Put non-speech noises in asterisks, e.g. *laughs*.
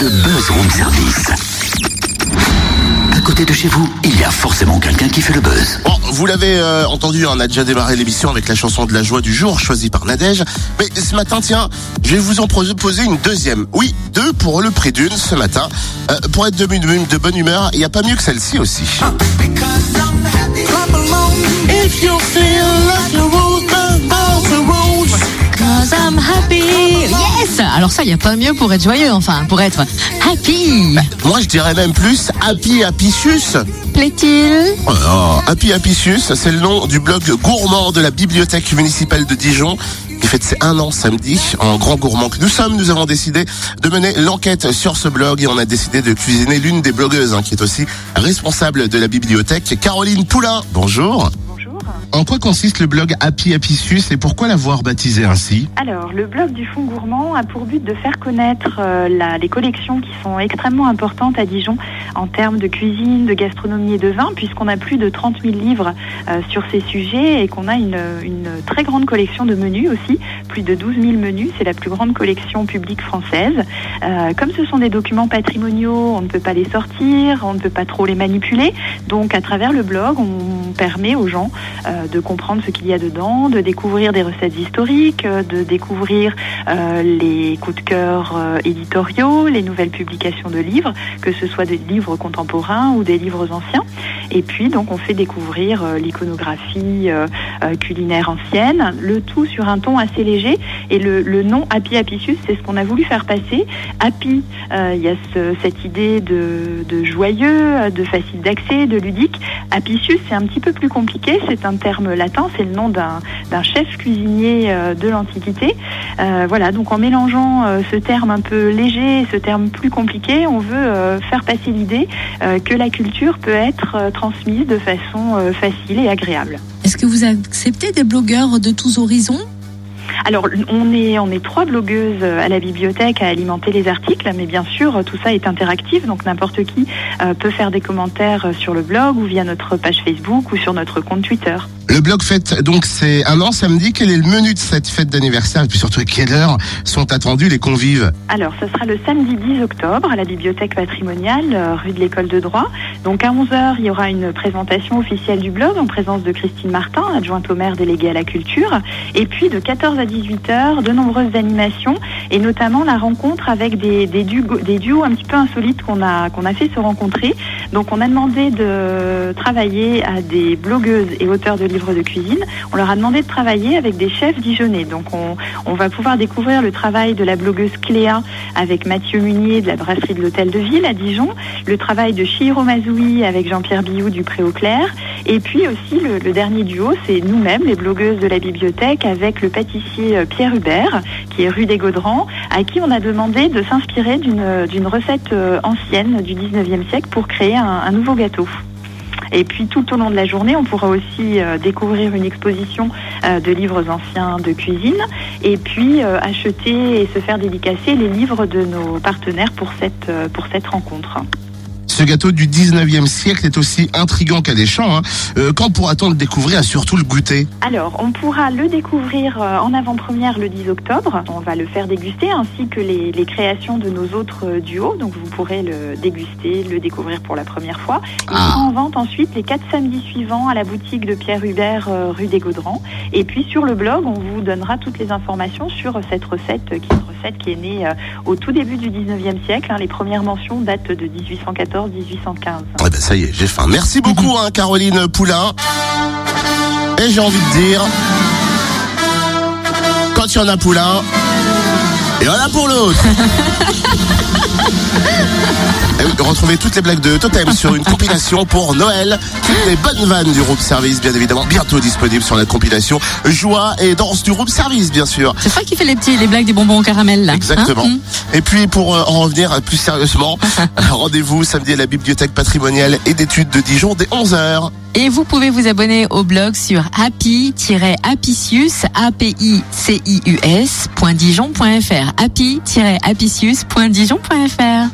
le buzz room service. À côté de chez vous, il y a forcément quelqu'un qui fait le buzz. Bon, vous l'avez euh, entendu, on a déjà démarré l'émission avec la chanson de la joie du jour choisie par Nadège. Mais ce matin, tiens, je vais vous en proposer une deuxième. Oui, deux pour le prix d'une ce matin. Euh, pour être de, bonne- de bonne humeur, il n'y a pas mieux que celle-ci aussi. If you feel like the rose, burn all the rose. Cause I'm happy. Yes Alors ça, il n'y a pas mieux pour être joyeux, enfin, pour être happy. Moi, je dirais même plus Happy Happicius. Plaît-il Oh Happy Happicius, c'est le nom du blog gourmand de la bibliothèque municipale de Dijon qui fête ses un an samedi. En grand gourmand que nous sommes, nous avons décidé de mener l'enquête sur ce blog et on a décidé de cuisiner l'une des blogueuses hein, qui est aussi responsable de la bibliothèque, Caroline Poulain. Bonjour. En quoi consiste le blog Happy Happicius et pourquoi l'avoir baptisé ainsi Alors, le blog du Fonds Gourmand a pour but de faire connaître euh, les collections qui sont extrêmement importantes à Dijon en termes de cuisine, de gastronomie et de vin, puisqu'on a plus de 30 000 livres euh, sur ces sujets et qu'on a une, une très grande collection de menus aussi, plus de 12 000 menus. C'est la plus grande collection publique française. Euh, comme ce sont des documents patrimoniaux, on ne peut pas les sortir, on ne peut pas trop les manipuler. Donc, à travers le blog, on permet aux gens euh, de comprendre ce qu'il y a dedans, de découvrir des recettes historiques, euh, de découvrir euh, les coups de cœur éditoriaux, les nouvelles publications de livres, que ce soit des livres contemporains ou des livres anciens. Et puis donc on fait découvrir l'iconographie culinaire ancienne, le tout sur un ton assez léger. Et le, nom Happy Happicius, c'est ce qu'on a voulu faire passer. Happy, il y a ce- cette idée de, joyeux, de facile d'accès, de ludique. Apicius, c'est un petit peu plus compliqué. Terme latin. C'est le nom d'un chef cuisinier euh, de l'Antiquité. Euh, voilà. Donc en mélangeant euh, ce terme un peu léger et ce terme plus compliqué, on veut faire passer l'idée que la culture peut être transmise de façon facile et agréable. Est-ce que vous acceptez des blogueurs de tous horizons? Alors, on est, trois blogueuses euh, à la bibliothèque à alimenter les articles, mais bien sûr, euh, tout ça est interactif, donc n'importe qui euh, peut faire des commentaires sur le blog ou via notre page Facebook ou sur notre compte Twitter. Le blog fête donc c'est un an samedi. Quel est le menu de cette fête d'anniversaire? Et puis surtout quelle heure sont attendus les convives? Alors, ce sera le samedi 10 octobre à la bibliothèque patrimoniale, euh, rue de l'école de droit. Donc, à 11h, il y aura une présentation officielle du blog en présence de Christine Martin, adjointe au maire déléguée à la culture. Et puis, de 14 à 18h, de nombreuses animations et notamment la rencontre avec des, duos, un petit peu insolites qu'on a fait se rencontrer. Donc, on a demandé de travailler à des blogueuses et auteurs de livres de cuisine. On leur a demandé de travailler avec des chefs dijonnais. Donc, on, va pouvoir découvrir le travail de la blogueuse Cléa avec Mathieu Munier de la brasserie de l'Hôtel de Ville à Dijon, le travail de Chihiro Mazoui avec Jean-Pierre Billou du Pré au Clair, et puis aussi le, dernier duo, c'est nous-mêmes, les blogueuses de la bibliothèque, avec le pâtissier euh, Pierre Hubert, qui est rue des Gaudrans, à qui on a demandé de s'inspirer d'une d'une recette euh, ancienne du 19e siècle pour créer un, nouveau gâteau. Et puis tout au long de la journée, on pourra aussi euh, découvrir une exposition euh, de livres anciens de cuisine et puis euh, acheter et se faire dédicacer les livres de nos partenaires pour cette, euh, pour cette rencontre. Ce gâteau du 19e siècle est aussi intrigant qu'alléchant. Hein. Euh, quand pourra-t-on le découvrir et surtout le goûter? Alors, on pourra le découvrir euh, en avant-première le 10 octobre. On va le faire déguster ainsi que les, les créations de nos autres euh, duos. Donc, vous pourrez le déguster, le découvrir pour la première fois. Il Ah. sera en vente ensuite les quatre samedis suivants à la boutique de Pierre Hubert, rue des Gaudrans. Et puis, sur le blog, on vous donnera toutes les informations sur cette recette, qui est une recette qui est née euh, au tout début du 19e siècle. hein. Les premières mentions datent de 1814-1815. Eh ben ça y est, j'ai faim. Merci beaucoup hein, Caroline Poulain. Et j'ai envie de dire, quand il y en a Poulain, il y en a pour l'autre. *laughs* Oui, retrouvez toutes les blagues de Totem sur une compilation pour Noël. Toutes les bonnes vannes du room service, bien évidemment, bientôt disponible sur la compilation Joie et danse du room service, bien sûr. C'est ça qui fait les petits, les blagues des bonbons au caramel là. Exactement. Hein Et puis pour euh, en revenir plus sérieusement, *laughs* rendez-vous samedi à la bibliothèque patrimoniale et d'études de Dijon dès 11h. Et vous pouvez vous abonner au blog sur happy-apicius, A-P-I-C-I-U-S, .dijon.fr. happy-apicius.dijon.fr.